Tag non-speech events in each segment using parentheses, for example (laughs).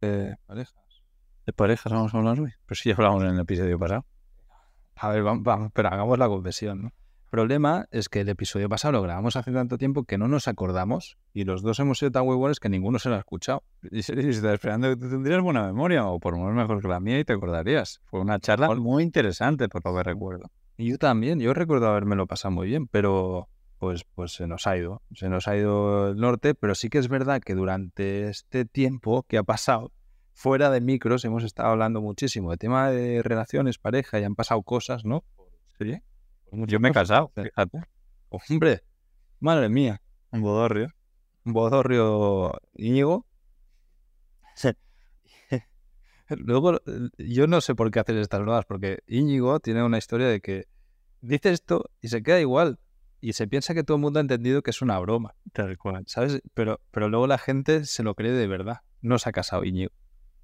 de parejas. ¿De parejas vamos a hablar hoy? Pues sí, ya hablamos en el episodio pasado. A ver, vamos, vamos, pero hagamos la confesión, ¿no? El problema es que el episodio pasado lo grabamos hace tanto tiempo que no nos acordamos y los dos hemos sido tan huevones que ninguno se lo ha escuchado. Y si estás esperando que tú tendrías buena memoria, o por lo menos mejor que la mía, y te acordarías. Fue una charla muy interesante, por lo que recuerdo. Y yo también, yo recuerdo haberme pasado muy bien, pero pues, pues se nos ha ido, se nos ha ido el norte, pero sí que es verdad que durante este tiempo que ha pasado, fuera de micros, hemos estado hablando muchísimo de tema de relaciones, pareja, y han pasado cosas, ¿no? Sí. Yo me he casado, fíjate. Hombre, madre mía, Un bodorrio. un bodorrio Íñigo. (laughs) Luego, eh, yo no sé por qué hacer estas bromas, porque Íñigo tiene una historia de que dice esto y se queda igual. Y se piensa que todo el mundo ha entendido que es una broma, Tal cual. ¿sabes? Pero, pero luego la gente se lo cree de verdad. No se ha casado Íñigo.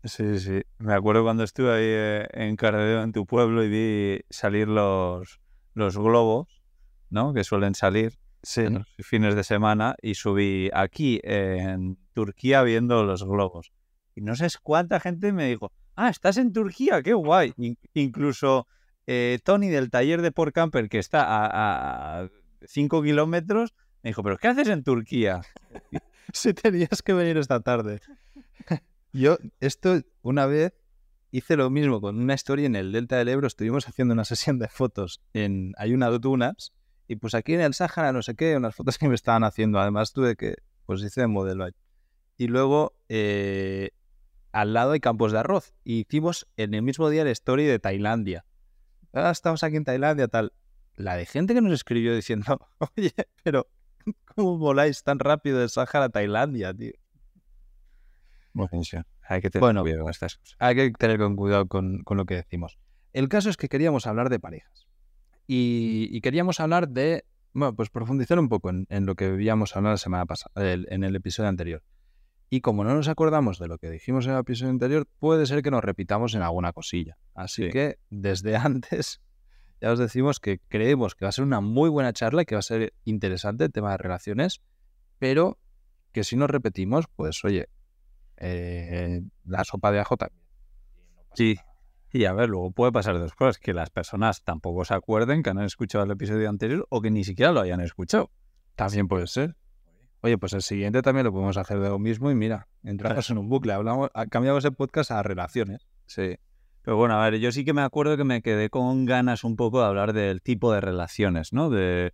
Sí, sí. Me acuerdo cuando estuve ahí eh, en Cardedeu, en tu pueblo, y vi salir los, los globos, ¿no? Que suelen salir Sí, en los fines de semana, y subí aquí en Turquía viendo los globos. Y no sé cuánta gente me dijo, ah, estás en Turquía, qué guay. In- incluso eh, Tony del taller de Port Camper, que está a 5 kilómetros, me dijo, pero ¿qué haces en Turquía? (laughs) Si tenías que venir esta tarde. (laughs) Yo, esto, una vez hice lo mismo con una historia en el Delta del Ebro. Estuvimos haciendo una sesión de fotos en. Hay unas dunas. Y pues aquí en el Sáhara, no sé qué, unas fotos que me estaban haciendo. Además, tuve que. Pues hice de modelo ahí. Y luego, eh, al lado hay campos de arroz. Y hicimos en el mismo día la story de Tailandia. Ah, estamos aquí en Tailandia, tal. La de gente que nos escribió diciendo, (laughs) oye, pero ¿Cómo voláis tan rápido del Sáhara a Tailandia, tío? Hay que tener Bueno. cuidado con estas cosas. Hay que tener con cuidado con, con lo que decimos. El caso es que queríamos hablar de parejas. Y, y queríamos hablar de, bueno, pues profundizar un poco en, en lo que habíamos hablado la semana pasada, en el episodio anterior. Y como no nos acordamos de lo que dijimos en el episodio anterior, puede ser que nos repitamos en alguna cosilla. Así Sí. que desde (laughs) antes ya os decimos que creemos que va a ser una muy buena charla y que va a ser interesante el tema de relaciones, pero que si nos repetimos, pues oye, eh, la sopa de ajo también. Sí. Y a ver, luego puede pasar dos cosas, que las personas tampoco se acuerden que han escuchado el episodio anterior o que ni siquiera lo hayan escuchado. También puede ser. Oye, pues el siguiente también lo podemos hacer de lo mismo y mira, entramos en un bucle, hablamos, cambiamos el podcast a relaciones. Sí. Pero bueno, a ver, yo sí que me acuerdo que me quedé con ganas un poco de hablar del tipo de relaciones, ¿no? De,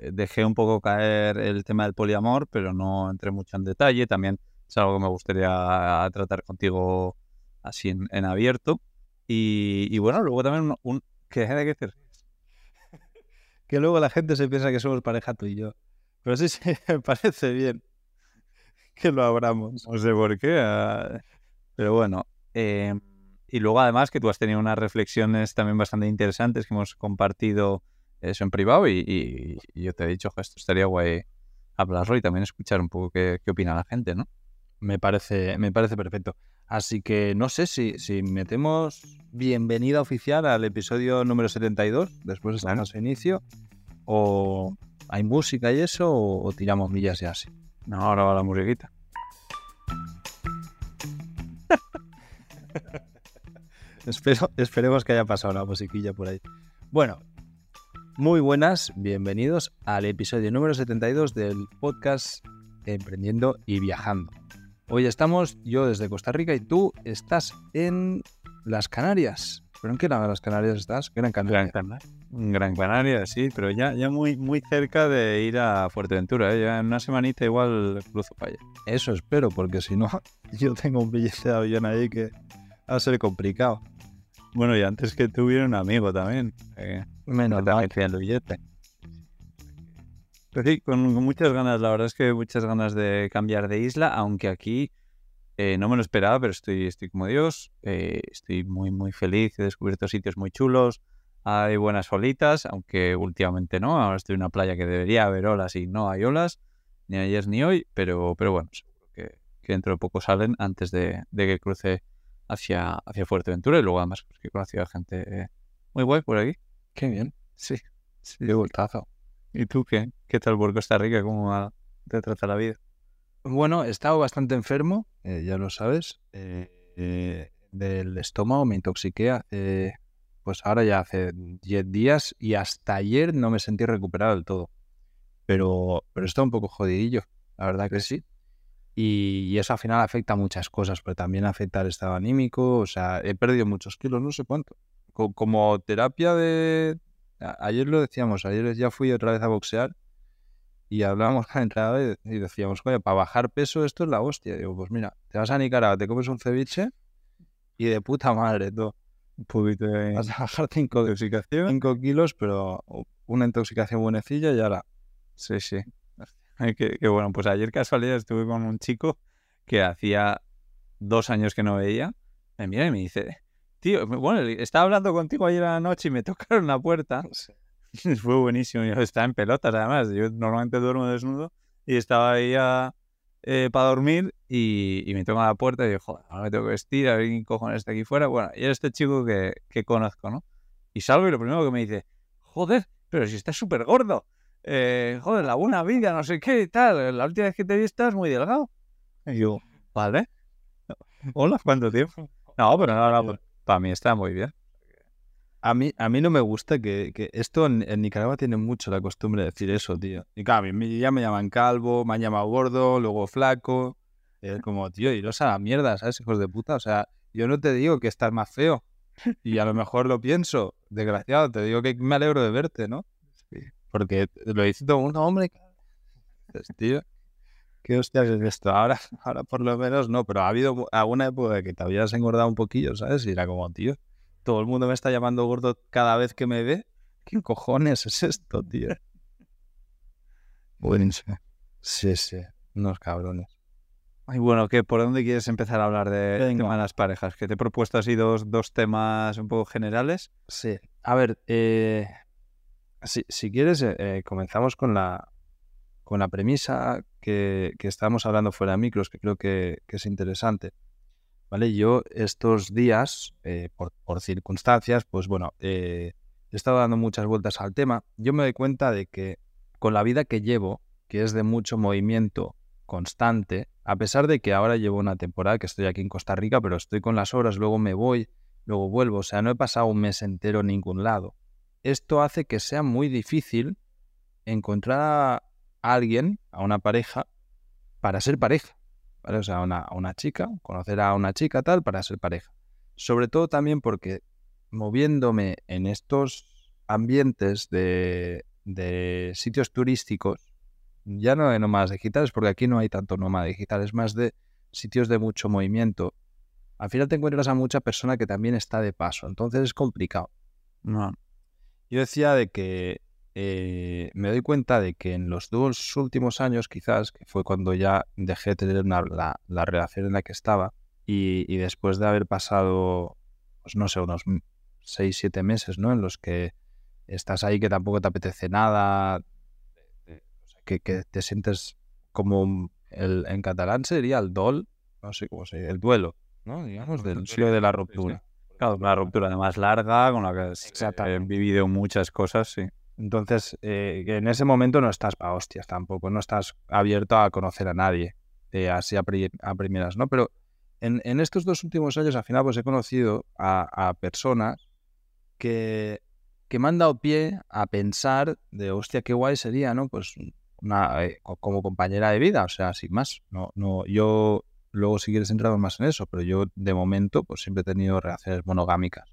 eh, dejé un poco caer el tema del poliamor, pero no entré mucho en detalle. También es algo que me gustaría tratar contigo así en, en abierto. Y, y bueno, luego también un... un- ¿qué, ¿De qué te ríes? (laughs) Que luego la gente se piensa que somos pareja tú y yo. Pero sí, sí, (laughs) me parece bien que lo abramos. No sé por qué. ah, Pero bueno. eh, y luego además que tú has tenido unas reflexiones también bastante interesantes que hemos compartido eso en privado y, y- y yo te he dicho, "Jo, esto estaría guay hablarlo y también escuchar un poco qué, qué opina la gente, ¿no? Me parece, me parece perfecto. Así que no sé si, si metemos bienvenida oficial al episodio número 72, después de Claro. este inicio, o hay música y eso, o, o tiramos millas ya así. No, ahora va la musiquita. (laughs) Espero, esperemos que haya pasado la musiquilla por ahí. Bueno, muy buenas, bienvenidos al episodio número 72 del podcast Emprendiendo y Viajando. Hoy estamos yo desde Costa Rica y tú estás en las Canarias. ¿Pero en qué lado de las Canarias estás? Gran Canaria. Gran Canaria. Gran Canaria, sí, pero ya, ya muy, muy cerca de ir a Fuerteventura. ¿eh? Ya en una semanita igual cruzo para allá. Eso espero, porque si no, (laughs) yo tengo un billete de avión ahí que va a ser complicado. Bueno, y antes que tuviera un amigo también. eh, Menos que tenía el billete. Pero sí, con, con muchas ganas, la verdad es que muchas ganas de cambiar de isla, aunque aquí eh, no me lo esperaba, pero estoy, estoy como Dios, eh, estoy muy, muy feliz, he descubierto sitios muy chulos, hay buenas olitas, aunque últimamente no, ahora estoy en una playa que debería haber olas y no hay olas, ni ayer ni hoy, pero, pero bueno, seguro que, que dentro de poco salen antes de, de que cruce hacia, hacia Fuerteventura y luego además pues, que he conocido a gente eh, muy guay por aquí. Qué bien. Sí, sí. Qué voltazo. ¿Y tú qué? ¿Qué tal por Costa Rica? ¿Cómo te trata la vida? Bueno, he estado bastante enfermo, eh, ya lo sabes, eh, del estómago, me intoxiqué hace, pues ahora ya hace 10 días y hasta ayer no me sentí recuperado del todo. Pero, pero está un poco jodidillo, la verdad que sí. Y, y eso al final afecta a muchas cosas, pero también afecta al estado anímico, o sea, he perdido muchos kilos, no sé cuánto. Co- Como terapia de... Ayer lo decíamos, ayer ya fui otra vez a boxear y hablábamos con el entrenador y decíamos, coño, para bajar peso esto es la hostia. Digo, pues mira, te vas a Nicaragua, te comes un ceviche y de puta madre, tú. Un poquito de Vas a bajar 5 intoxicación. kilos, pero una intoxicación buenecilla y ahora. Sí, sí. Ay, qué, qué bueno. Pues ayer casualidad estuve con un chico que hacía dos años que no veía. Me mira y me dice, tío, bueno, estaba hablando contigo ayer a la noche y me (laughs) tocaron la puerta. (laughs) Fue buenísimo. Yo estaba en pelotas, además. Yo normalmente duermo desnudo y estaba ahí a- eh, para dormir y, y me tocan la puerta y digo, joder, ahora me tengo que vestir, a ver quién cojones está aquí fuera. Bueno, y era este chico que, que conozco, ¿no? Y salgo y lo primero que me dice, joder, pero si estás súper gordo. Eh, joder, la buena vida, no sé qué y tal. La última vez que te vi estás muy delgado. Y yo, vale. Hola, ¿cuánto tiempo? No, pero no, no, para mí está muy bien. A mí, a mí no me gusta que, que esto en, en Nicaragua tiene mucho la costumbre de decir eso, tío. Y claro, a mí ya me llaman calvo, me han llamado gordo, luego flaco. Es como, tío, iros a la mierda, ¿sabes, hijos de puta? O sea, yo no te digo que estás más feo. Y a lo mejor lo pienso, desgraciado, te digo que me alegro de verte, ¿no? Porque lo dice todo mundo, hombre. Dices, tío, ¿qué hostias es esto? Ahora, (laughs) ahora por lo menos no, pero ha habido alguna época que te habías engordado un poquillo, ¿sabes? Y era como, tío, todo el mundo me está llamando gordo cada vez que me ve. ¿Qué cojones es esto, tío? Buenísimo. Sí, sí, unos cabrones. Ay, bueno, ¿qué, ¿por dónde quieres empezar a hablar de Venga. tema de las parejas? Que te he propuesto así dos, dos temas un poco generales. Sí. A ver, eh, si, si quieres, eh, eh, comenzamos con la, con la premisa que, que estábamos hablando fuera de micros, que creo que, es interesante. ¿Vale? Yo estos días, eh, por, por circunstancias, pues bueno, eh, he estado dando muchas vueltas al tema. Yo me doy cuenta de que con la vida que llevo, que es de mucho movimiento constante, a pesar de que ahora llevo una temporada que estoy aquí en Costa Rica, pero estoy con las horas, luego me voy, luego vuelvo, o sea, no he pasado un mes entero en ningún lado. Esto hace que sea muy difícil encontrar a alguien, a una pareja, para ser pareja. O sea, a una, a una chica, conocer a una chica tal para ser pareja. Sobre todo también porque moviéndome en estos ambientes de, de sitios turísticos, ya no de nómadas digitales, porque aquí no hay tanto nómada digital, es más de sitios de mucho movimiento. Al final te encuentras a mucha persona que también está de paso, entonces es complicado. No. Yo decía de que eh, me doy cuenta de que en los dos últimos años, quizás, que fue cuando ya dejé de tener una- la, la relación en la que estaba, y, y después de haber pasado, pues no sé, unos m- seis, siete meses, ¿no? En los que estás ahí que tampoco te apetece nada, eh, sea, que, que te sientes como el, en catalán sería el dol, no sé cómo se dice, el duelo, ¿no? Digamos, del duelo de la ruptura. Claro, una ruptura además larga, con la que Exactamente. vivido muchas cosas, sí. Entonces, eh, en ese momento no estás para hostias tampoco, no estás abierto a conocer a nadie, eh, así a, pri- a primeras, ¿no? Pero en, en estos dos últimos años, al final, pues he conocido a, a personas que, que me han dado pie a pensar de, hostia, qué guay sería, ¿no? Pues una, eh, co- como compañera de vida, o sea, sin más. No, no, yo, luego si quieres entramos más en eso, pero yo de momento, pues siempre he tenido relaciones monogámicas.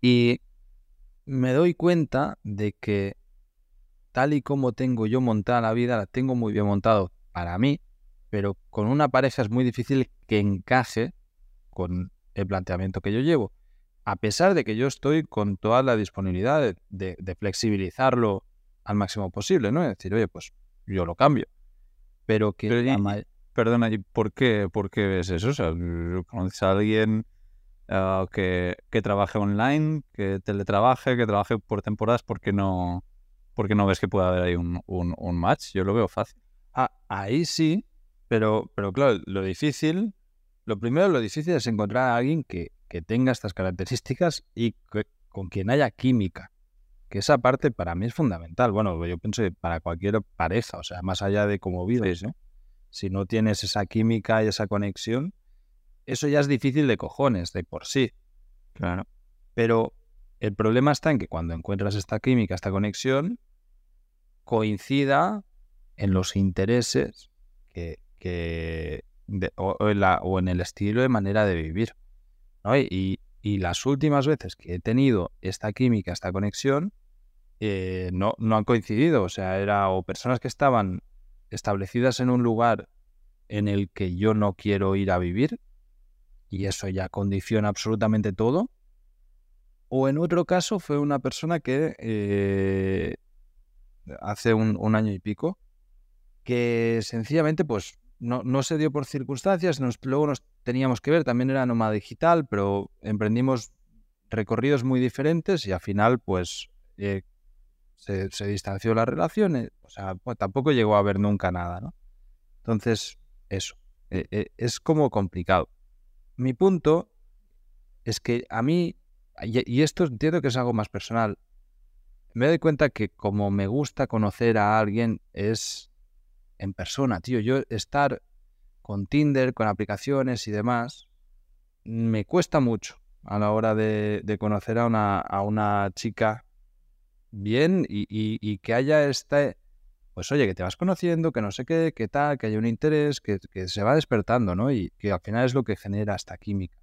Y me doy cuenta de que tal y como tengo yo montada la vida, la tengo muy bien montado para mí, pero con una pareja es muy difícil que encaje con el planteamiento que yo llevo. A pesar de que yo estoy con toda la disponibilidad de, de- de flexibilizarlo al máximo posible, ¿no? Es decir, oye, pues yo lo cambio. Pero que Pero y- Perdona, ¿y por qué, por qué ves eso? O sea, ¿conoces a alguien ah, que, que trabaje online, que teletrabaje, que trabaje por temporadas? ¿Por qué no, por qué no ves que pueda haber ahí un, un, un match? Yo lo veo fácil. Ah, ahí sí, pero, pero claro, lo difícil, lo primero, lo difícil es encontrar a alguien que, que tenga estas características y que- con quien haya química. Que esa parte para mí es fundamental. Bueno, yo pienso que para cualquier pareja, o sea, más allá de cómo vives, ¿no? Si no tienes esa química y esa conexión, eso ya es difícil de cojones, de por sí. Claro. Pero el problema está en que cuando encuentras esta química, esta conexión, coincida en los intereses que, que o, en la, o, en el estilo de manera de vivir. ¿no? Y, y, las últimas veces que he tenido esta química, esta conexión, eh, no, no han coincidido. O sea, era o personas que estaban establecidas en un lugar en el que yo no quiero ir a vivir, y eso ya condiciona absolutamente todo. O en otro caso fue una persona que eh, hace un, año y pico, que sencillamente pues no, no se dio por circunstancias, nos, luego nos teníamos que ver, también era nómada digital, pero emprendimos recorridos muy diferentes y al final pues eh, se, distanció la relación, eh, o sea, pues, tampoco llegó a ver nunca nada, ¿no? Entonces, eso, eh, eh, es como complicado. Mi punto es que a mí, y, y esto entiendo que es algo más personal, me doy cuenta que como me gusta conocer a alguien es en persona, tío. Yo estar con Tinder, con aplicaciones y demás, me cuesta mucho a la hora de, de conocer a una, a una, chica bien y, y, y, que haya este, pues oye, que te vas conociendo, que no sé qué, qué tal, que haya un interés, que, que se va despertando, ¿no? Y que al final es lo que genera esta química.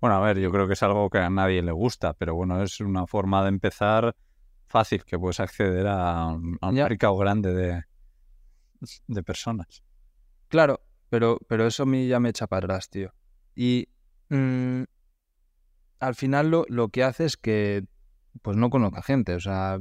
Bueno, a ver, yo creo que es algo que a nadie le gusta, pero bueno, es una forma de empezar fácil, que puedes acceder a, a un mercado grande de, de personas. Claro, pero, pero eso a mí ya me echa para atrás, tío. Y mm, al final lo, lo que hace es que pues no conozca gente. O sea,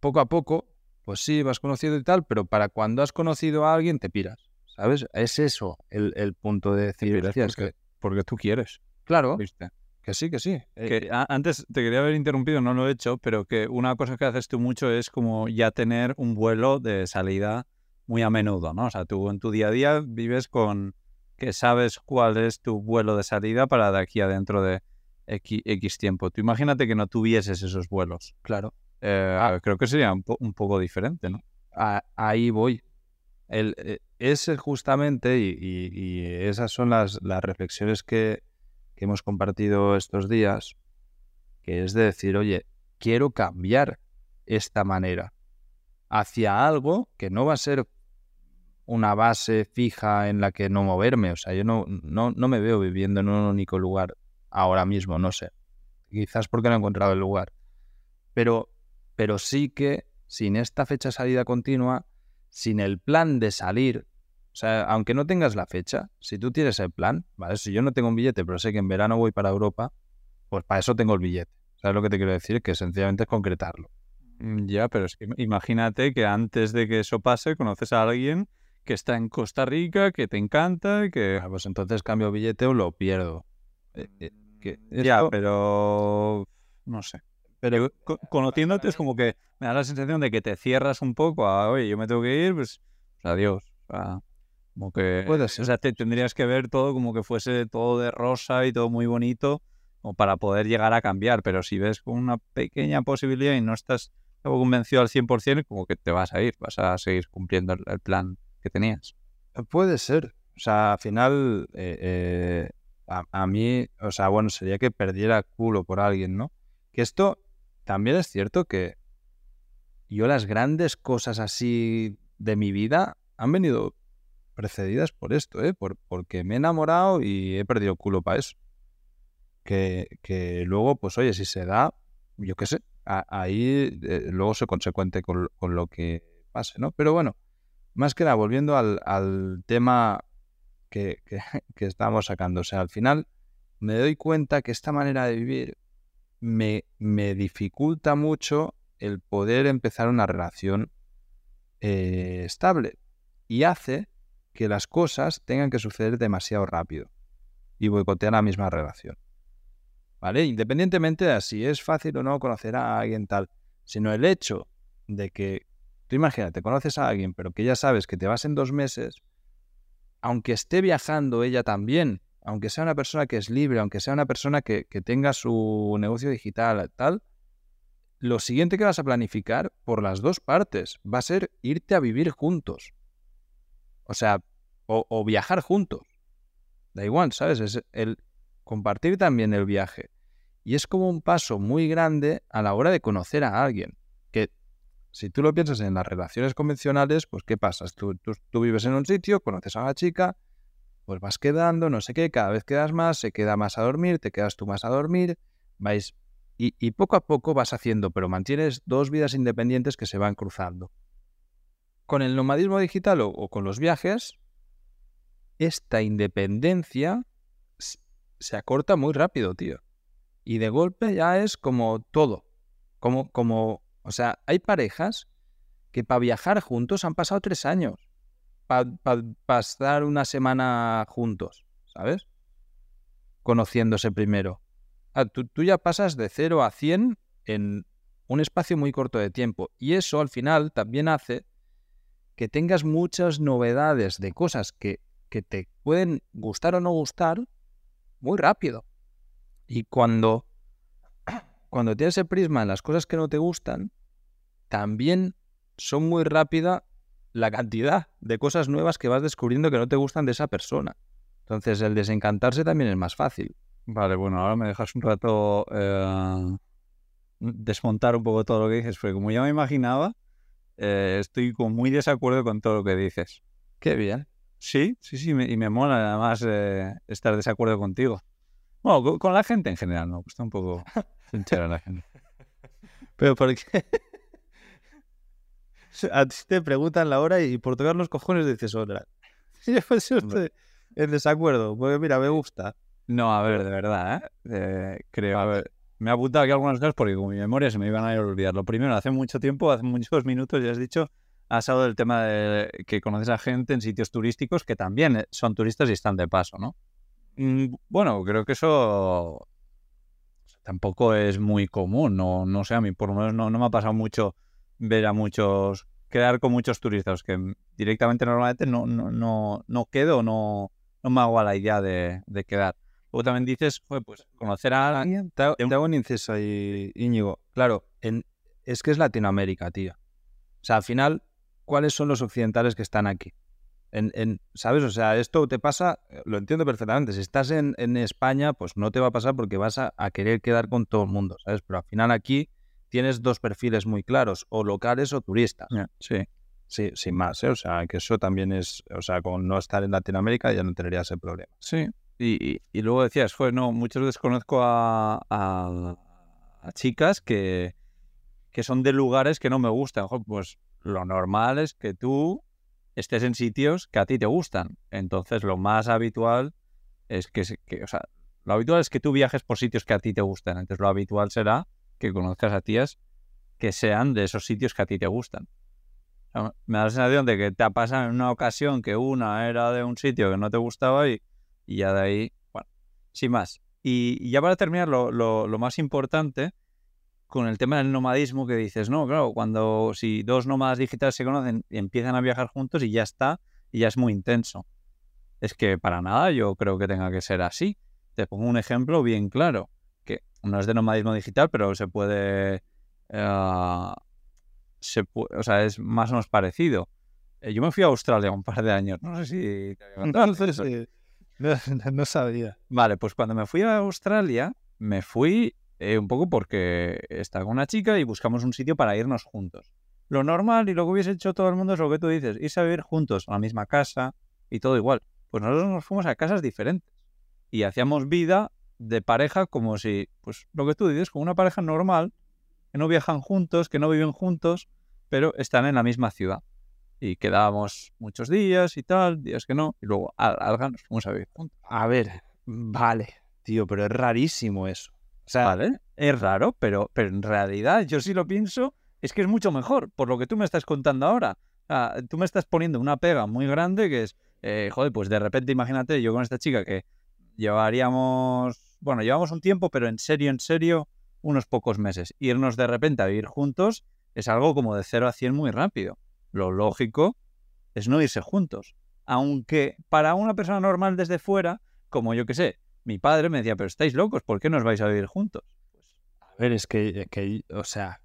poco a poco, pues sí, vas conociendo y tal, pero para cuando has conocido a alguien te piras. ¿Sabes? Es eso el, el punto de decir, piras "Hostia, es porque- que, Porque tú quieres, claro, ¿viste? que sí, que sí. Eh, Que antes te quería haber interrumpido, no lo he hecho, pero que una cosa que haces tú mucho es como ya tener un vuelo de salida muy a menudo, ¿no? O sea, tú en tu día a día vives con que sabes cuál es tu vuelo de salida para de aquí a dentro de X, X tiempo. Tú imagínate que no tuvieses esos vuelos. claro. Eh, Ah. Creo que sería un, po- un poco diferente, ¿no? A- ahí voy. El, eh, ese justamente, y, y- y esas son las, las reflexiones que, que hemos compartido estos días, que es de decir, oye, quiero cambiar esta manera hacia algo que no va a ser una base fija en la que no moverme. O sea, yo no, no, no me veo viviendo en un único lugar ahora mismo, no sé. Quizás porque no he encontrado el lugar. Pero, pero sí que sin esta fecha de salida continua, sin el plan de salir, o sea, aunque no tengas la fecha, si tú tienes el plan, ¿vale? Si yo no tengo un billete, pero sé que en verano voy para Europa, pues para eso tengo el billete. ¿Sabes lo que te quiero decir? Que sencillamente es concretarlo. Mm, Ya, pero es que im- imagínate que antes de que eso pase conoces a alguien que está en Costa Rica, que te encanta, que... Ah, pues entonces cambio billete o lo pierdo. Eh, eh, que Ya, esto- pero... No sé. pero conociéndote es como que me da la sensación de que te cierras un poco a, oye, yo me tengo que ir, pues, pues adiós. O como que... Puede O ser. sea, te tendrías que ver todo como que fuese todo de rosa y todo muy bonito, como para poder llegar a cambiar. Pero si ves con una pequeña posibilidad y no estás tampoco convencido al 100%, como que te vas a ir, vas a seguir cumpliendo el, el plan que tenías. Puede ser. O sea, al final, eh, eh, a, a mí, o sea, bueno, sería que perdiera culo por alguien, ¿no? Que esto también es cierto que yo las grandes cosas así de mi vida han venido precedidas por esto, ¿eh? Por, porque me he enamorado y he perdido culo para eso. Que, que luego, pues oye, si se da, yo qué sé, ahí eh, luego soy consecuente con, con lo que pase, ¿no? Pero bueno, más que nada, volviendo al, al tema que, (laughs) que, estábamos sacando, o sea, al final me doy cuenta que esta manera de vivir me, me dificulta mucho el poder empezar una relación eh, estable y hace que las cosas tengan que suceder demasiado rápido y boicotear la misma relación. ¿Vale? Independientemente de si es fácil o no conocer a alguien tal, sino el hecho de que tú imagínate, conoces a alguien, pero que ya sabes que te vas en dos meses, aunque esté viajando ella también, aunque sea una persona que es libre, aunque sea una persona que, que tenga su negocio digital, tal, lo siguiente que vas a planificar por las dos partes va a ser irte a vivir juntos. O sea, O, o viajar juntos. Da igual, ¿sabes? Es el compartir también el viaje. Y es como un paso muy grande a la hora de conocer a alguien. Si tú lo piensas en las relaciones convencionales, pues ¿qué pasa? Tú, tú, tú vives en un sitio, conoces a una chica, pues vas quedando, no sé qué, cada vez quedas más, se queda más a dormir, te quedas tú más a dormir, vais y, y, poco a poco vas haciendo, pero mantienes dos vidas independientes que se van cruzando. Con el nomadismo digital o, o con los viajes, esta independencia se acorta muy rápido, tío. Y de golpe ya es como todo. Como, como, o sea, hay parejas que para viajar juntos han pasado tres años. Para pa, pasar una semana juntos, ¿sabes? Conociéndose primero. Ah, tú, ya pasas de 0 a 100 en un espacio muy corto de tiempo. Y eso al final también hace que tengas muchas novedades de cosas que, que te pueden gustar o no gustar muy rápido. Y cuando, cuando tienes el prisma en las cosas que no te gustan, también son muy rápida la cantidad de cosas nuevas que vas descubriendo que no te gustan de esa persona. Entonces el desencantarse también es más fácil. Vale, bueno, ahora me dejas un rato eh, desmontar un poco todo lo que dices, porque como ya me imaginaba, eh, estoy con muy desacuerdo con todo lo que dices. Qué bien. Sí, sí, sí, me, y me mola además eh, estar de acuerdo contigo. Bueno, con, con, la gente en general, ¿no? Está un poco sincera la gente. Pero ¿por qué? (laughs) A ti te preguntan la hora y por tocar los cojones dices otra. (laughs) Yo pues estoy en desacuerdo, porque mira, me gusta. No, a ver, de verdad, ¿eh? eh creo, a ver, me he apuntado aquí algunas cosas porque con mi memoria se me iban a ir a olvidar. Lo primero, hace mucho tiempo, hace muchos minutos, ya has dicho, has hablado del tema de que conoces a gente en sitios turísticos que también eh, son turistas y están de paso, ¿no? Mm, bueno, creo que eso tampoco es muy común, no, no sé, a mí por lo menos no, no me ha pasado mucho ver a muchos, quedar con muchos turistas, que directamente normalmente no, no, no, no quedo, no, no me hago a la idea de, de quedar. Luego también dices, pues conocer a alguien. Te, hago un inciso ahí, Íñigo. Claro, en, es que es Latinoamérica, tío. O sea, al final, ¿cuáles son los occidentales que están aquí? En, en, ¿Sabes? O sea, esto te pasa, lo entiendo perfectamente. Si estás en, en España, pues no te va a pasar porque vas a, a, querer quedar con todo el mundo, ¿sabes? Pero al final aquí tienes dos perfiles muy claros, o locales o turistas. Yeah, sí. Sí, sin más, ¿eh? O sea, que eso también es, o sea, con no estar en Latinoamérica ya no tendría ese problema. Sí, y, y, luego decías, joder, no, muchas veces conozco a, a, a, chicas que, que son de lugares que no me gustan. Pues lo normal es que tú estés en sitios que a ti te gustan. Entonces, lo más habitual es que, que, o sea, lo habitual es que tú viajes por sitios que a ti te gustan. Entonces, lo habitual será que conozcas a tías que sean de esos sitios que a ti te gustan. Me da la sensación de que te ha pasado en una ocasión que una era de un sitio que no te gustaba y, y ya de ahí, bueno, sin más. Y, y ya para terminar, lo, lo, lo, más importante con el tema del nomadismo que dices, no, claro, cuando si dos nómadas digitales se conocen y empiezan a viajar juntos y ya está, y ya es muy intenso. Es que para nada yo creo que tenga que ser así. Te pongo un ejemplo bien claro, que no es de nomadismo digital, pero se puede... Uh, se puede o sea, es más o menos parecido. Eh, yo me fui a Australia un par de años, no sé si... Te (laughs) (laughs) no, sabía. Vale, pues cuando me fui a Australia, me fui eh, un poco porque estaba con una chica y buscamos un sitio para irnos juntos. Lo normal y lo que hubiese hecho todo el mundo es lo que tú dices, irse a vivir juntos a la misma casa y todo igual. Pues nosotros nos fuimos a casas diferentes y hacíamos vida de pareja como si, pues lo que tú dices, como una pareja normal, que no viajan juntos, que no viven juntos, pero están en la misma ciudad y quedábamos muchos días y tal, días que no, y luego al, alga nos fuimos a vivir juntos. A ver, vale, tío, pero es rarísimo eso. O sea, vale, es raro, pero, pero en realidad yo sí lo pienso, es que es mucho mejor, por lo que tú me estás contando ahora. Tú me estás poniendo una pega muy grande que es, eh, joder, pues de repente imagínate yo con esta chica que llevaríamos, bueno, llevamos un tiempo, pero en serio, en serio, unos pocos meses. Irnos de repente a vivir juntos es algo como de 0 a 100 muy rápido lo lógico es no irse juntos. Aunque para una persona normal desde fuera, como yo que sé, mi padre me decía, pero estáis locos, ¿por qué no os vais a vivir juntos? Pues, a ver, es que, que, o sea,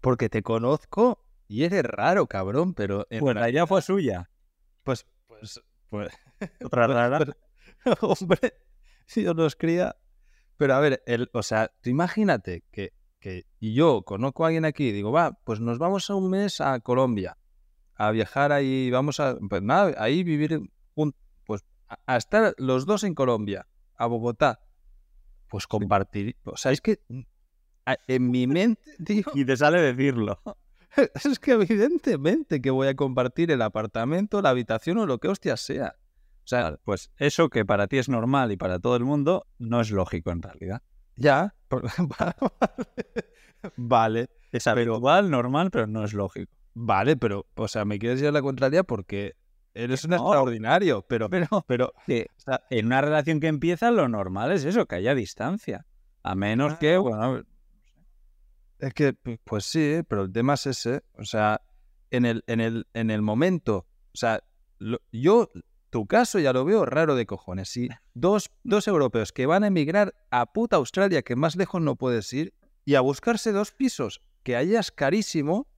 porque te conozco y eres raro, cabrón, pero... Bueno, la idea fue suya. Pues, pues, Pues, (laughs) Otra rara. pero- (laughs) hombre, si Dios nos cría. Pero a ver, el, o sea, tú imagínate que, que yo conozco a alguien aquí y digo, va, pues nos vamos a un mes a Colombia a viajar ahí, vamos a, pues nada, ahí vivir, un, pues a, a estar los dos en Colombia, a Bogotá, pues compartir, o sea, es que a- en mi (laughs) mente, tío, Y te sale decirlo. (laughs) es que evidentemente que voy a compartir el apartamento, la habitación o lo que hostia sea. O sea, Vale, pues eso que para ti es normal y para todo el mundo no es lógico en realidad. ya, (laughs) vale, Es habitual, normal, pero no es lógico. vale, pero, o sea, me quieres llevar la contraria porque eres un No. extraordinario, pero, Pero pero, en una relación que empieza, lo normal es eso, que haya distancia. A menos que, bueno, Es que, pu- pues sí, ¿eh? pero el tema es ese. O sea, en el, en el, en el momento, o sea, lo- yo, tu caso ya lo veo raro de cojones. Si dos, dos europeos que van a emigrar a puta Australia, que más lejos no puedes ir, y a buscarse dos pisos que allá es carísimo,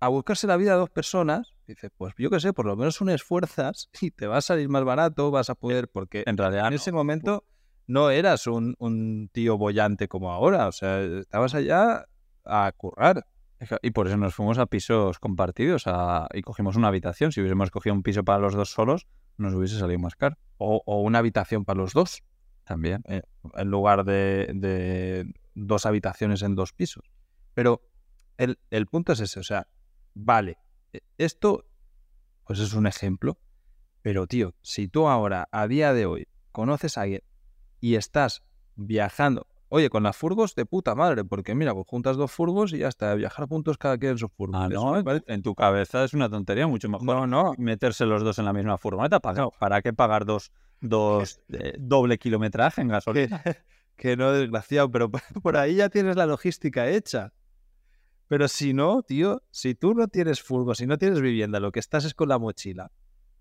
a buscarse la vida de dos personas, dices, pues yo qué sé, por lo menos un esfuerzas y te va a salir más barato, vas a poder, porque en realidad en no. ese momento no eras un, un tío bollante como ahora, o sea, estabas allá a currar. Y por eso nos fuimos a pisos compartidos a- y cogimos una habitación. Si hubiésemos cogido un piso para los dos solos, nos hubiese salido más caro. O, o una habitación para los dos, También. en lugar de, de dos habitaciones en dos pisos. Pero el, el punto es ese, o sea, vale, esto pues es un ejemplo, pero tío, si tú ahora, a día de hoy, conoces a alguien y estás viajando, oye, con las furgos de puta madre, porque mira, pues juntas dos furgos y ya está, viajar juntos cada quien en su furgo. Ah, no, en, tu cabeza es una tontería mucho mejor. No, no, Meterse los dos en la misma furgoneta. ¿Para, ¿para qué pagar dos, dos (laughs) eh, doble kilometraje en gasolina? que no, desgraciado, pero (laughs) por ahí ya tienes la logística hecha. Pero si no, tío, si tú no tienes furgo, si no tienes vivienda, lo que estás es con la mochila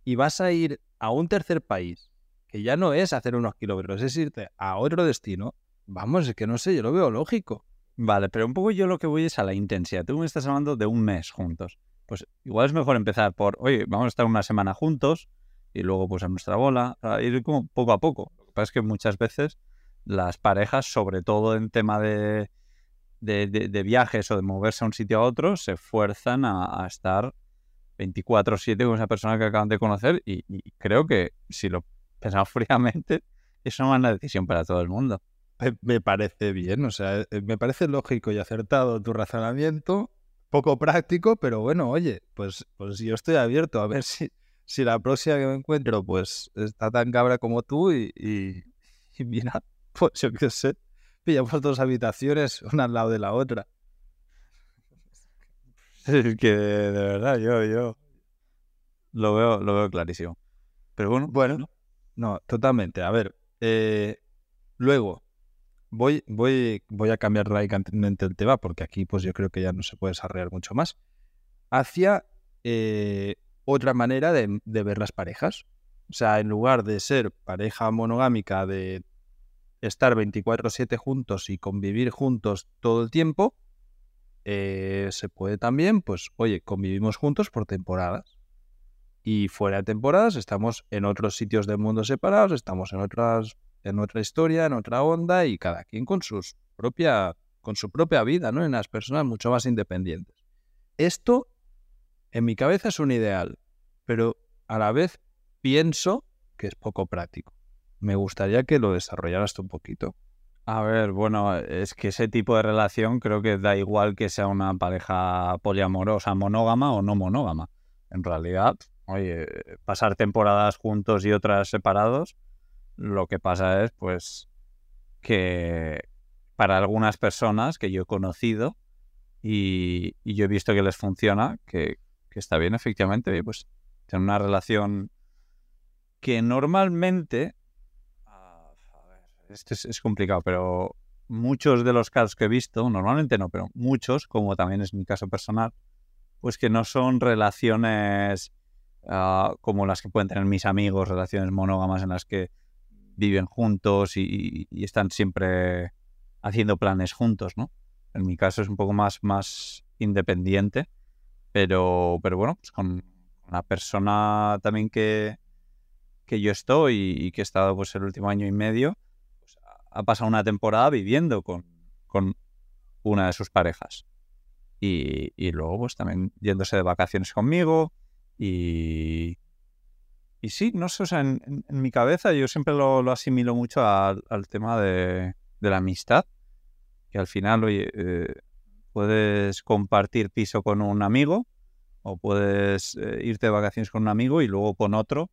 y vas a ir a un tercer país, que ya no es hacer unos kilómetros, es irte a otro destino, vamos, es que no sé, yo lo veo lógico. Vale, pero un poco yo lo que voy es a la intensidad. Tú me estás hablando de un mes juntos. Pues igual es mejor empezar por, oye, vamos a estar una semana juntos y luego pues a nuestra bola, a ir como poco a poco. Lo que pasa es que muchas veces las parejas, sobre todo en tema de, de, viajes o de moverse a un sitio a otro, se fuerzan a, estar 24/7 con esa persona que acaban de conocer y, creo que si lo (laughs) pensamos fríamente, es una mala decisión para todo el mundo. Me, me parece bien, o sea, eh, me parece lógico y acertado tu razonamiento, poco práctico, pero bueno, oye, pues, pues yo estoy abierto a ver si, si la próxima que me encuentro pues está tan cabra como tú y, y, y mira, (laughs) pues yo qué sé, pillamos dos habitaciones una al lado de la otra. (laughs) Es que de verdad, yo, yo lo veo, lo veo clarísimo. Pero bueno, Bueno, no, totalmente. A ver, eh, luego voy, voy, voy a cambiar radicalmente el tema porque aquí pues yo creo que ya no se puede desarrollar mucho más. Hacia eh, otra manera de, de ver las parejas. O sea, en lugar de ser pareja monogámica, de estar 24/7 juntos y convivir juntos todo el tiempo, eh, se puede también, pues, oye, convivimos juntos por temporadas. Y fuera de temporadas estamos en otros sitios del mundo separados, estamos en otras, en otra historia, en otra onda, y cada quien con sus propia, con su propia vida, ¿no? En las personas mucho más independientes. Esto, en mi cabeza, es un ideal, pero a la vez pienso que es poco práctico. Me gustaría que lo desarrollaras un poquito. a ver, bueno, es que ese tipo de relación creo que da igual que sea una pareja poliamorosa, monógama o no monógama. En realidad, oye, pasar temporadas juntos y otras separados, lo que pasa es, pues, que para algunas personas que yo he conocido y, yo he visto que les funciona, que, que está bien, efectivamente, pues, tener una relación que normalmente Es, es complicado, pero muchos de los casos que he visto, normalmente no, pero muchos, como también es mi caso personal, pues que no son relaciones ah, como las que pueden tener mis amigos, relaciones monógamas en las que viven juntos y, y están siempre haciendo planes juntos, ¿no? En mi caso es un poco más, más independiente, pero, pero bueno, pues con una persona también que, que yo estoy y que he estado pues el último año y medio, ha pasado una temporada viviendo con, con una de sus parejas. Y, y, luego pues también yéndose de vacaciones conmigo y... Y sí, no sé, o sea, en, mi cabeza yo siempre lo, lo asimilo mucho al, tema de, de, la amistad, que al final, eh, puedes compartir piso con un amigo o puedes eh, irte de vacaciones con un amigo y luego con otro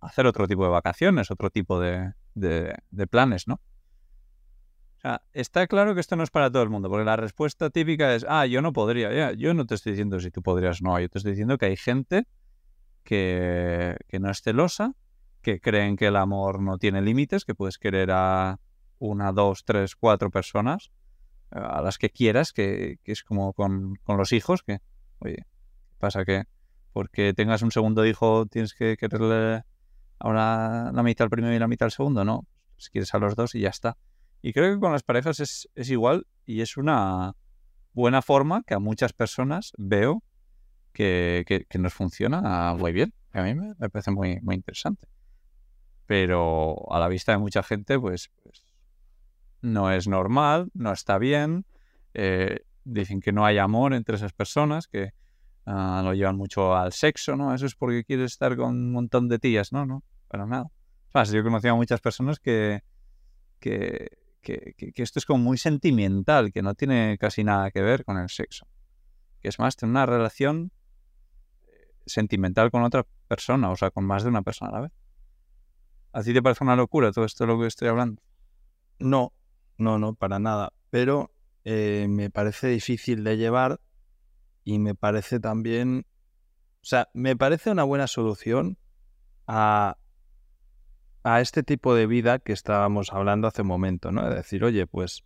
hacer otro tipo de vacaciones, otro tipo de, de, de planes, ¿no? O sea, está claro que esto no es para todo el mundo, porque la respuesta típica es, ah, yo no podría, ya, yo no te estoy diciendo si tú podrías, no, yo te estoy diciendo que hay gente que, que no es celosa, que creen que el amor no tiene límites, que puedes querer a una, dos, tres, cuatro personas, a las que quieras, que, que es como con, con, los hijos, que, oye, pasa que porque tengas un segundo hijo tienes que quererle ahora la mitad al primero y la mitad al segundo, no, si quieres a los dos y ya está. Y creo que con las parejas es, es igual y es una buena forma que a muchas personas veo que, que, nos funciona muy bien. A mí me, me, parece muy, muy interesante. Pero a la vista de mucha gente, pues, pues no es normal, no está bien. Eh, dicen que no hay amor entre esas personas, que uh, lo llevan mucho al sexo, ¿no? Eso es porque quieres estar con un montón de tías, ¿no? No, para nada. O sea, yo he conocido a muchas personas que, que, que, que, esto es como muy sentimental, que no tiene casi nada que ver con el sexo. Que es más, tener una relación eh, sentimental con otra persona, o sea, con más de una persona a la vez. ¿A ti te parece una locura todo esto de lo que estoy hablando? No, no, no, para nada. Pero eh, me parece difícil de llevar y me parece también, o sea, me parece una buena solución a, a este tipo de vida que estábamos hablando hace un momento, ¿no? De decir, oye, pues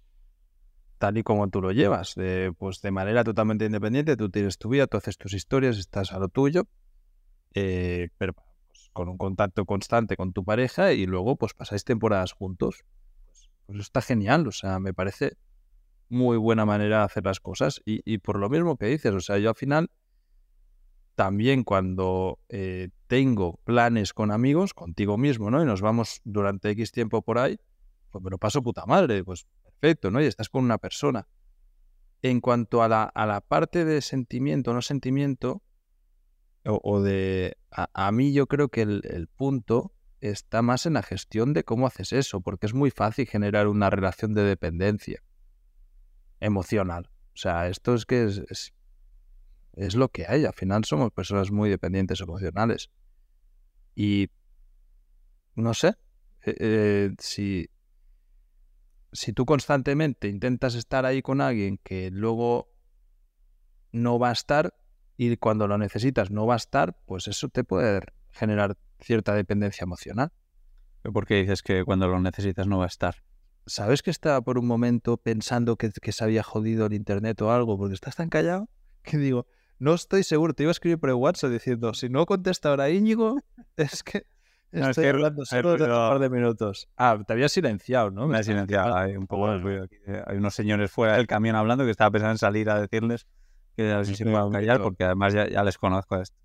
tal y como tú lo llevas, de, pues de manera totalmente independiente, tú tienes tu vida, tú haces tus historias, estás a lo tuyo, eh, pero pues, con un contacto constante con tu pareja y luego pues pasáis temporadas juntos. Pues, pues está genial, o sea, me parece muy buena manera de hacer las cosas y, y por lo mismo que dices, o sea, yo al final también cuando eh, tengo planes con amigos, contigo mismo, ¿no? Y nos vamos durante X tiempo por ahí, pues me lo paso puta madre, pues perfecto, ¿no? Y estás con una persona. En cuanto a la, a la parte de sentimiento, no sentimiento, o, de... A, a, mí yo creo que el, el punto está más en la gestión de cómo haces eso, porque es muy fácil generar una relación de dependencia emocional. O sea, esto es que es, es lo que hay. Al final somos personas muy dependientes emocionales. Y no sé, eh, eh, si, si tú constantemente intentas estar ahí con alguien que luego no va a estar y cuando lo necesitas no va a estar, pues eso te puede generar cierta dependencia emocional. ¿Por qué dices que cuando lo necesitas no va a estar? ¿Sabes que estaba por un momento pensando que, que se había jodido el internet o algo porque estás tan callado? (laughs) Que digo, no estoy seguro, te iba a escribir por el WhatsApp diciendo, si no contesta ahora Íñigo, (laughs) es que No, es estoy que- hablando solo de un par de minutos. Ah, te había silenciado, ¿no? Me ha estaba- silenciado, hay un poco de Bueno. ruido aquí. Eh, Hay unos señores fuera del camión hablando que estaba pensando en salir a decirles que a ver si se callar, porque además ya, ya les conozco a esto.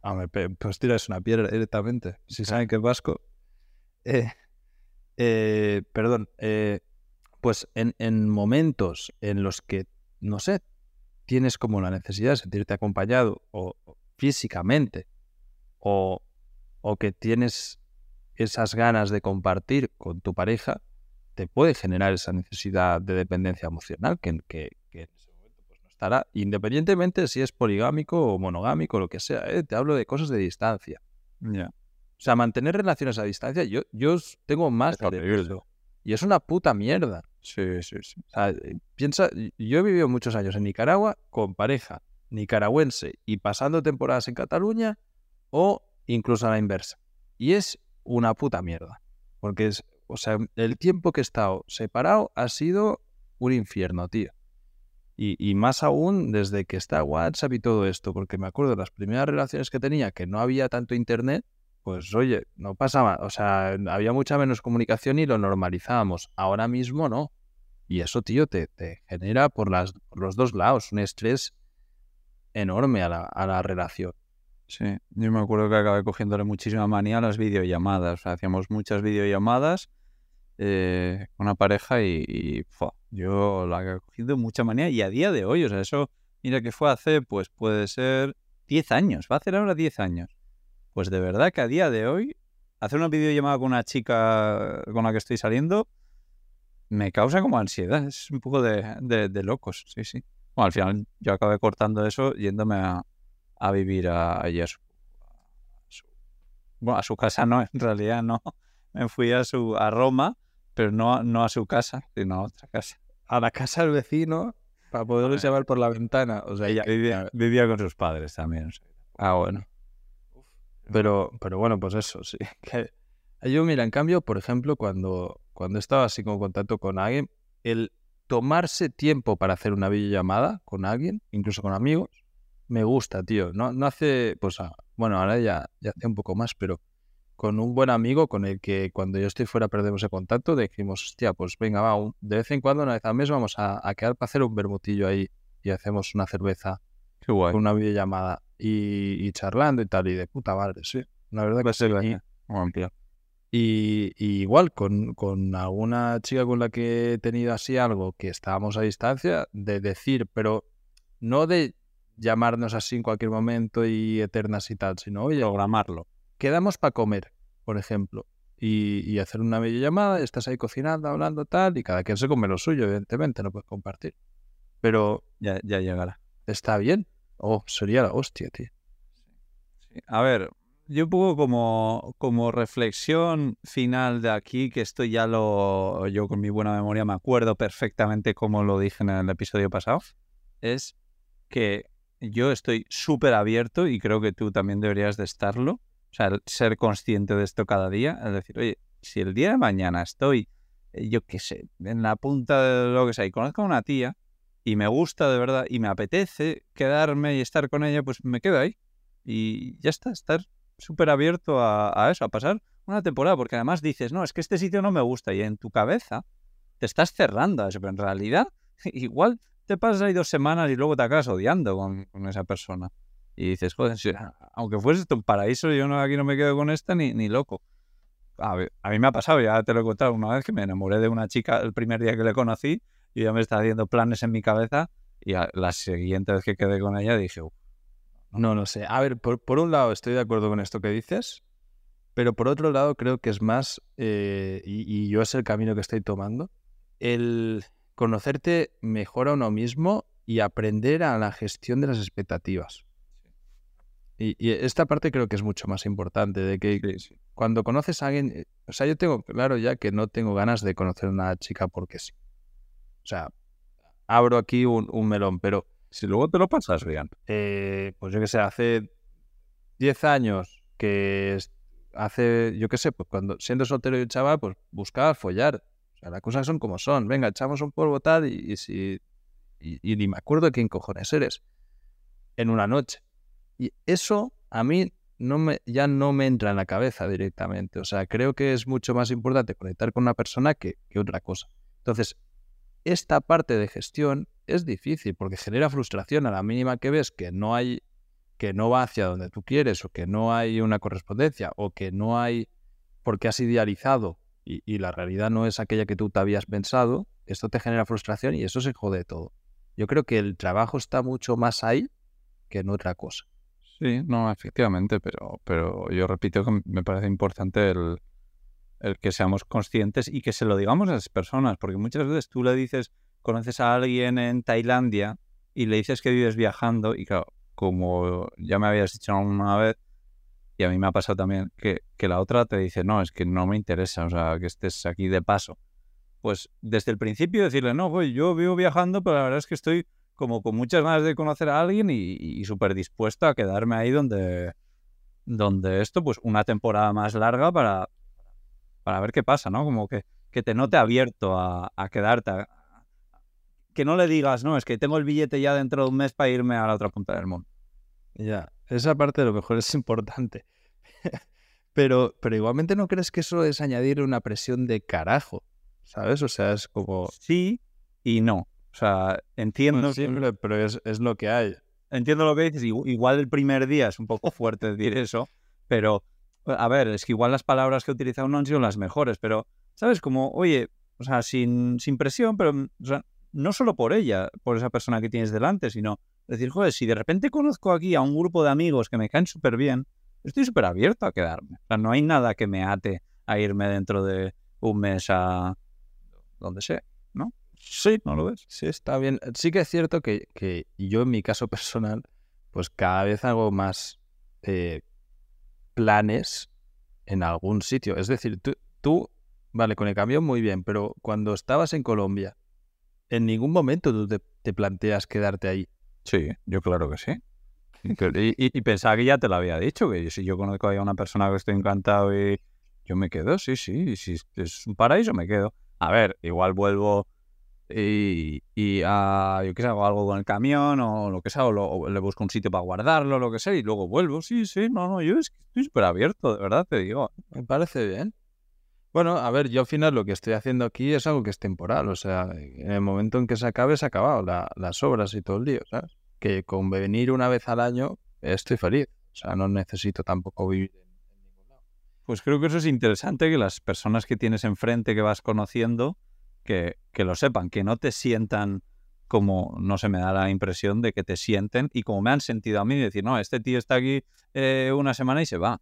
Ah, me pe- pues tiras una piedra directamente. Si saben que es vasco. Eh, eh, perdón. eh, pues en, en momentos en los que, no sé, tienes como la necesidad de sentirte acompañado o, físicamente o, o que tienes esas ganas de compartir con tu pareja, te puede generar esa necesidad de dependencia emocional que, que, que en ese momento pues, no estará, independientemente de si es poligámico o monogámico lo que sea. ¿eh? Te hablo de cosas de distancia. Ya. O sea, mantener relaciones a distancia, yo, yo tengo más Es eso. Y es una puta mierda. Sí, sí, sí. O sea, eh, piensa, yo he vivido muchos años en Nicaragua con pareja nicaragüense y pasando temporadas en Cataluña o incluso a la inversa. Y es una puta mierda. Porque es, o sea, el tiempo que he estado separado ha sido un infierno, tío. Y, y más aún desde que está WhatsApp y todo esto, porque me acuerdo de las primeras relaciones que tenía, que no había tanto internet, pues oye, no pasaba, o sea, había mucha menos comunicación y lo normalizábamos. Ahora mismo no. Y eso, tío, te, te genera por, las, por los dos lados un estrés enorme a la, relación. Sí, yo me acuerdo que acabé cogiéndole muchísima manía a las videollamadas. O sea, hacíamos muchas videollamadas eh, con una pareja y, yo la he cogido mucha manía y a día de hoy, o sea, eso, mira que fue hace, pues puede ser 10 años, va a hacer ahora 10 años. Pues de verdad que a día de hoy, hacer una videollamada con una chica con la que estoy saliendo me causa como ansiedad, es un poco de, de, de locos, sí, sí. Bueno, al final yo acabé cortando eso yéndome a, a vivir a, allí a su, a su, bueno, a su casa no, en realidad no. (laughs) Me fui a su a Roma, pero no, no a su casa, sino a otra casa. A la casa del vecino para poderlo Ah. llevar por la ventana. O sea, ya, Vivía, vivía con sus padres también. o sea. Ah, bueno. Pero, pero bueno, pues eso, sí. (laughs) Que yo, mira, en cambio, por ejemplo, cuando, cuando estaba así como en contacto con alguien, el tomarse tiempo para hacer una videollamada con alguien, incluso con amigos, me gusta, tío. No, no hace, pues, ah, bueno, ahora ya, ya hace un poco más, pero con un buen amigo con el que cuando yo estoy fuera perdemos el contacto, dijimos, hostia, pues venga, va, un- de vez en cuando, una vez al mes, vamos a, a quedar para hacer un bermutillo ahí y hacemos una cerveza Qué guay. con una videollamada y, y charlando y tal, y de puta madre, sí. La verdad que Pues sí. sí, Y, vaya. Buen plan. y- y igual con, con alguna chica con la que he tenido así algo que estábamos a distancia, de decir, pero no de llamarnos así en cualquier momento y eternas y tal, sino, oye, Programarlo. quedamos para comer, por ejemplo, y, y hacer una videollamada, estás ahí cocinando, hablando tal, y cada quien se come lo suyo, evidentemente, no puedes compartir. Pero Ya, ya llegará. está bien. Oh, sería la hostia, tío. A ver, yo un poco como, como reflexión final de aquí, que esto ya lo, yo con mi buena memoria me acuerdo perfectamente como lo dije en el episodio pasado, es que yo estoy súper abierto y creo que tú también deberías de estarlo, o sea, ser consciente de esto cada día, es decir, oye, si el día de mañana estoy, eh, yo qué sé, en la punta de lo que sea y conozco a una tía y me gusta de verdad y me apetece quedarme y estar con ella, pues me quedo ahí y ya está, estar súper abierto a, a eso, a pasar una temporada, porque además dices, no, es que este sitio no me gusta y en tu cabeza te estás cerrando a eso, pero en realidad (laughs) igual te pasas ahí dos semanas y luego te acabas odiando con, esa persona. Y dices, joder, si- aunque fuese un paraíso, yo no, aquí no me quedo con esta ni, ni loco. A mí me ha pasado, ya te lo he contado una vez que me enamoré de una chica el primer día que le conocí y ya me está haciendo planes en mi cabeza y a- la siguiente vez que quedé con ella dije, "Uf, No lo sé. A ver, por, por un lado estoy de acuerdo con esto que dices, pero por otro lado creo que es más, eh, y, y yo es el camino que estoy tomando, el conocerte mejor a uno mismo y aprender a la gestión de las expectativas. Y, y esta parte creo que es mucho más importante, de que sí, sí. cuando conoces a alguien, eh, o sea, yo tengo claro ya que no tengo ganas de conocer a una chica porque sí. O sea, abro aquí un, melón, pero Si luego te lo pasas bien. eh, pues yo que sé, hace 10 años que hace, yo qué sé, pues cuando siendo soltero y chaval, pues buscaba follar. O sea, las cosas son como son. Venga, echamos un polvo tal y, si. Y ni me acuerdo de quién cojones eres. En una noche. Y eso a mí no me, ya no me entra en la cabeza directamente. O sea, creo que es mucho más importante conectar con una persona que, que otra cosa. Entonces, esta parte de gestión es difícil porque genera frustración a la mínima que ves que no hay que no va hacia donde tú quieres o que no hay una correspondencia o que no hay porque has idealizado y, la realidad no es aquella que tú te habías pensado, esto te genera frustración y eso se jode todo. Yo creo que el trabajo está mucho más ahí que en otra cosa. Sí, no, efectivamente, pero, pero yo repito que me parece importante el, el que seamos conscientes y que se lo digamos a las personas, porque muchas veces tú le dices, conoces a alguien en Tailandia y le dices que vives viajando y claro, como ya me habías dicho una vez, y a mí me ha pasado también, que, que la otra te dice, no, es que no me interesa, o sea, que estés aquí de paso. Pues desde el principio decirle, no, pues yo vivo viajando, pero la verdad es que estoy como con muchas ganas de conocer a alguien y, y súper dispuesto a quedarme ahí donde, donde esto, pues una temporada más larga para, para ver qué pasa, ¿no? Como que, que te note abierto a, a quedarte. a- que no le digas, no, es que tengo el billete ya dentro de un mes para irme a la otra punta del mundo. Ya, esa parte de lo mejor es importante. (laughs) pero, pero igualmente no crees que eso es añadir una presión de carajo, ¿sabes? O sea, es como... Sí y no. O sea, entiendo. Bueno, que- pero, es, es lo que hay. entiendo lo que dices. igu- Igual el primer día es un poco fuerte decir eso, pero a ver, es que igual las palabras que he utilizado no han sido las mejores, pero, ¿sabes? Como, oye, o sea, sin, sin presión, pero mm, o sea, no solo por ella, por esa persona que tienes delante, sino decir, joder, si de repente conozco aquí a un grupo de amigos que me caen súper bien, estoy súper abierto a quedarme. O sea, no hay nada que me ate a irme dentro de un mes a donde sea, ¿no? Sí, ¿no lo ves? Sí, está bien. Sí que es cierto que, que yo en mi caso (laughs) personal, pues cada vez hago más eh, planes en algún sitio. Es decir, tú, tú, vale, con el camión muy bien, pero cuando estabas en Colombia, en ningún momento tú te, te planteas quedarte ahí. Sí, yo claro que sí. Y- y- y pensaba que ya te lo había dicho, que si yo conozco a una persona que estoy encantado y yo me quedo, sí, sí, y si es un paraíso me quedo. A ver, igual vuelvo y, y ah, yo qué sé, hago algo con el camión o lo que sea, o, lo- o le busco un sitio para guardarlo, lo que sea, y luego vuelvo. Sí, sí, no, no, yo es estoy súper abierto, de verdad te digo. Me parece bien. Bueno, a ver, yo al final lo que estoy haciendo aquí es algo que es temporal. O sea, en el momento en que se acabe, se ha acabado la- las obras y todo el lío, ¿sabes? Que con venir una vez al año estoy feliz. O sea, no necesito tampoco vivir en, en ningún lado. Pues creo que eso es interesante, que las personas que tienes enfrente, que vas conociendo, que, que lo sepan, que no te sientan como, no se me da la impresión de que te sienten y como me han sentido a mí, decir, no, este tío está aquí eh, una semana y se va.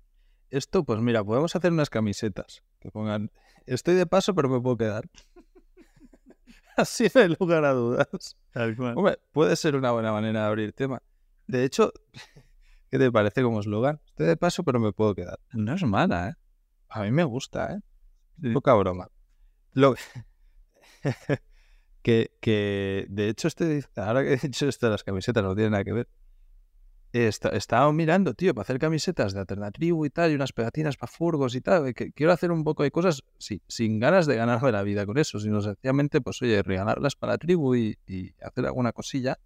Esto, pues mira, podemos hacer unas camisetas que pongan, estoy de paso, pero me puedo quedar. (laughs) Así no hay lugar a dudas. Hombre, puede ser una buena manera de abrir tema. De hecho, (laughs) ¿qué te parece como eslogan? Estoy de paso, pero me puedo quedar. No es mala, ¿eh? A mí me gusta, ¿eh? Sí. Poca broma. Lo... (laughs) que, que, de hecho, este, ahora que he dicho esto de las camisetas, no tiene nada que ver. Está, estaba mirando, tío, para hacer camisetas de Alternatribu y tal, y unas pegatinas para furgos y tal. Que quiero hacer un poco de cosas sí, sin ganas de ganarme la vida con eso, sino sencillamente, pues oye, regalarlas para la tribu y, y hacer alguna cosilla.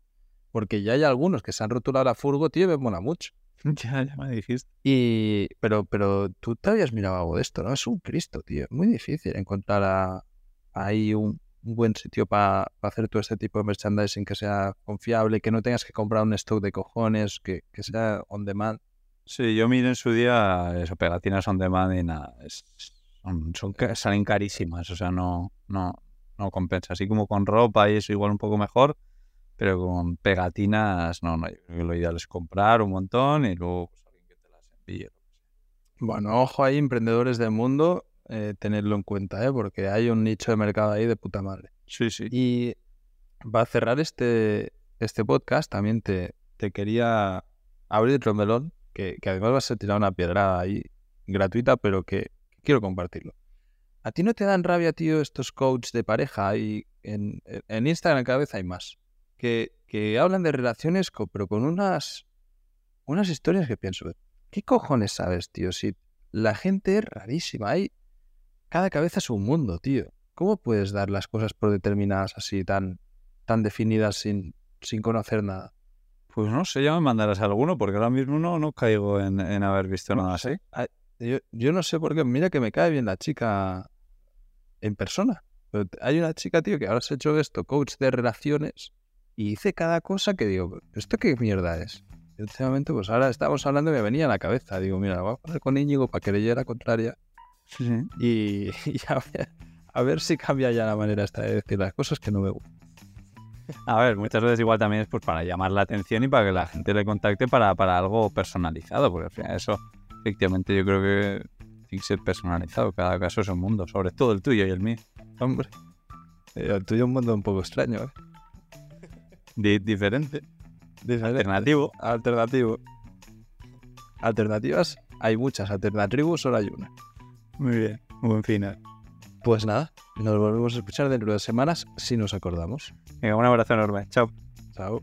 Porque ya hay algunos que se han rotulado la furgo, tío, y me mola mucho. (laughs) Ya, ya me dijiste. Y, pero, pero tú te habías mirado algo de esto, ¿no? Es un Cristo, tío. Muy difícil encontrar a- ahí un, un buen sitio para hacer todo este tipo de merchandising que sea confiable, que no tengas que comprar un stock de cojones, que, que sea on demand. Sí, yo miré en su día eso, pegatinas on demand y nada, es- son, son salen carísimas, o sea, no, no, no compensa. Así como con ropa y eso igual un poco mejor, pero con pegatinas, no, no, yo creo que lo ideal es comprar un montón y luego pues, alguien que te las envíe. Bueno, ojo ahí, emprendedores del mundo, eh, tenerlo en cuenta, ¿eh? Porque hay un nicho de mercado ahí de puta madre. Sí, sí. Y para cerrar este, este podcast, también te, te quería abrir otro melón, que, que además vas a tirar una piedra ahí gratuita, pero que quiero compartirlo. ¿A ti no te dan rabia, tío, estos coaches de pareja? Y en, en Instagram cada vez hay más. Que, que hablan de relaciones, co- pero con unas, unas historias que pienso, ¿qué cojones sabes, tío? Si la gente es rarísima, hay... Cada cabeza es un mundo, tío. ¿Cómo puedes dar las cosas por determinadas así, tan, tan definidas sin, sin conocer nada? Pues no sé, ya me mandarás alguno, porque ahora mismo no, no caigo en, en haber visto No nada sé. así. Yo, yo no sé por qué, mira que me cae bien la chica en persona. Pero hay una chica, tío, que ahora se ha hecho esto, coach de relaciones, y dice cada cosa que digo, ¿esto qué mierda es? Y últimamente, pues ahora estábamos hablando y me venía a la cabeza. Digo, mira, voy a poner con Íñigo para que le la contraria Sí, sí. y, (laughs) y a, ver, a ver si cambia ya la manera esta de decir las cosas que no me gustan. A ver, muchas veces igual también es pues para llamar la atención y para que la gente le contacte para, para algo personalizado, porque al final eso, efectivamente, yo creo que tiene que ser personalizado. Cada caso es un mundo, sobre todo el tuyo y el mío. Hombre, eh, el tuyo es un mundo un poco extraño, ¿eh? Di- diferente, Diferente. alternativo. Alternativo. Alternativas, hay muchas. Alternativas, solo hay una. Muy bien, buen final. Pues nada, nos volvemos a escuchar dentro de semanas si nos acordamos. Venga, un abrazo enorme. Chao. Chao.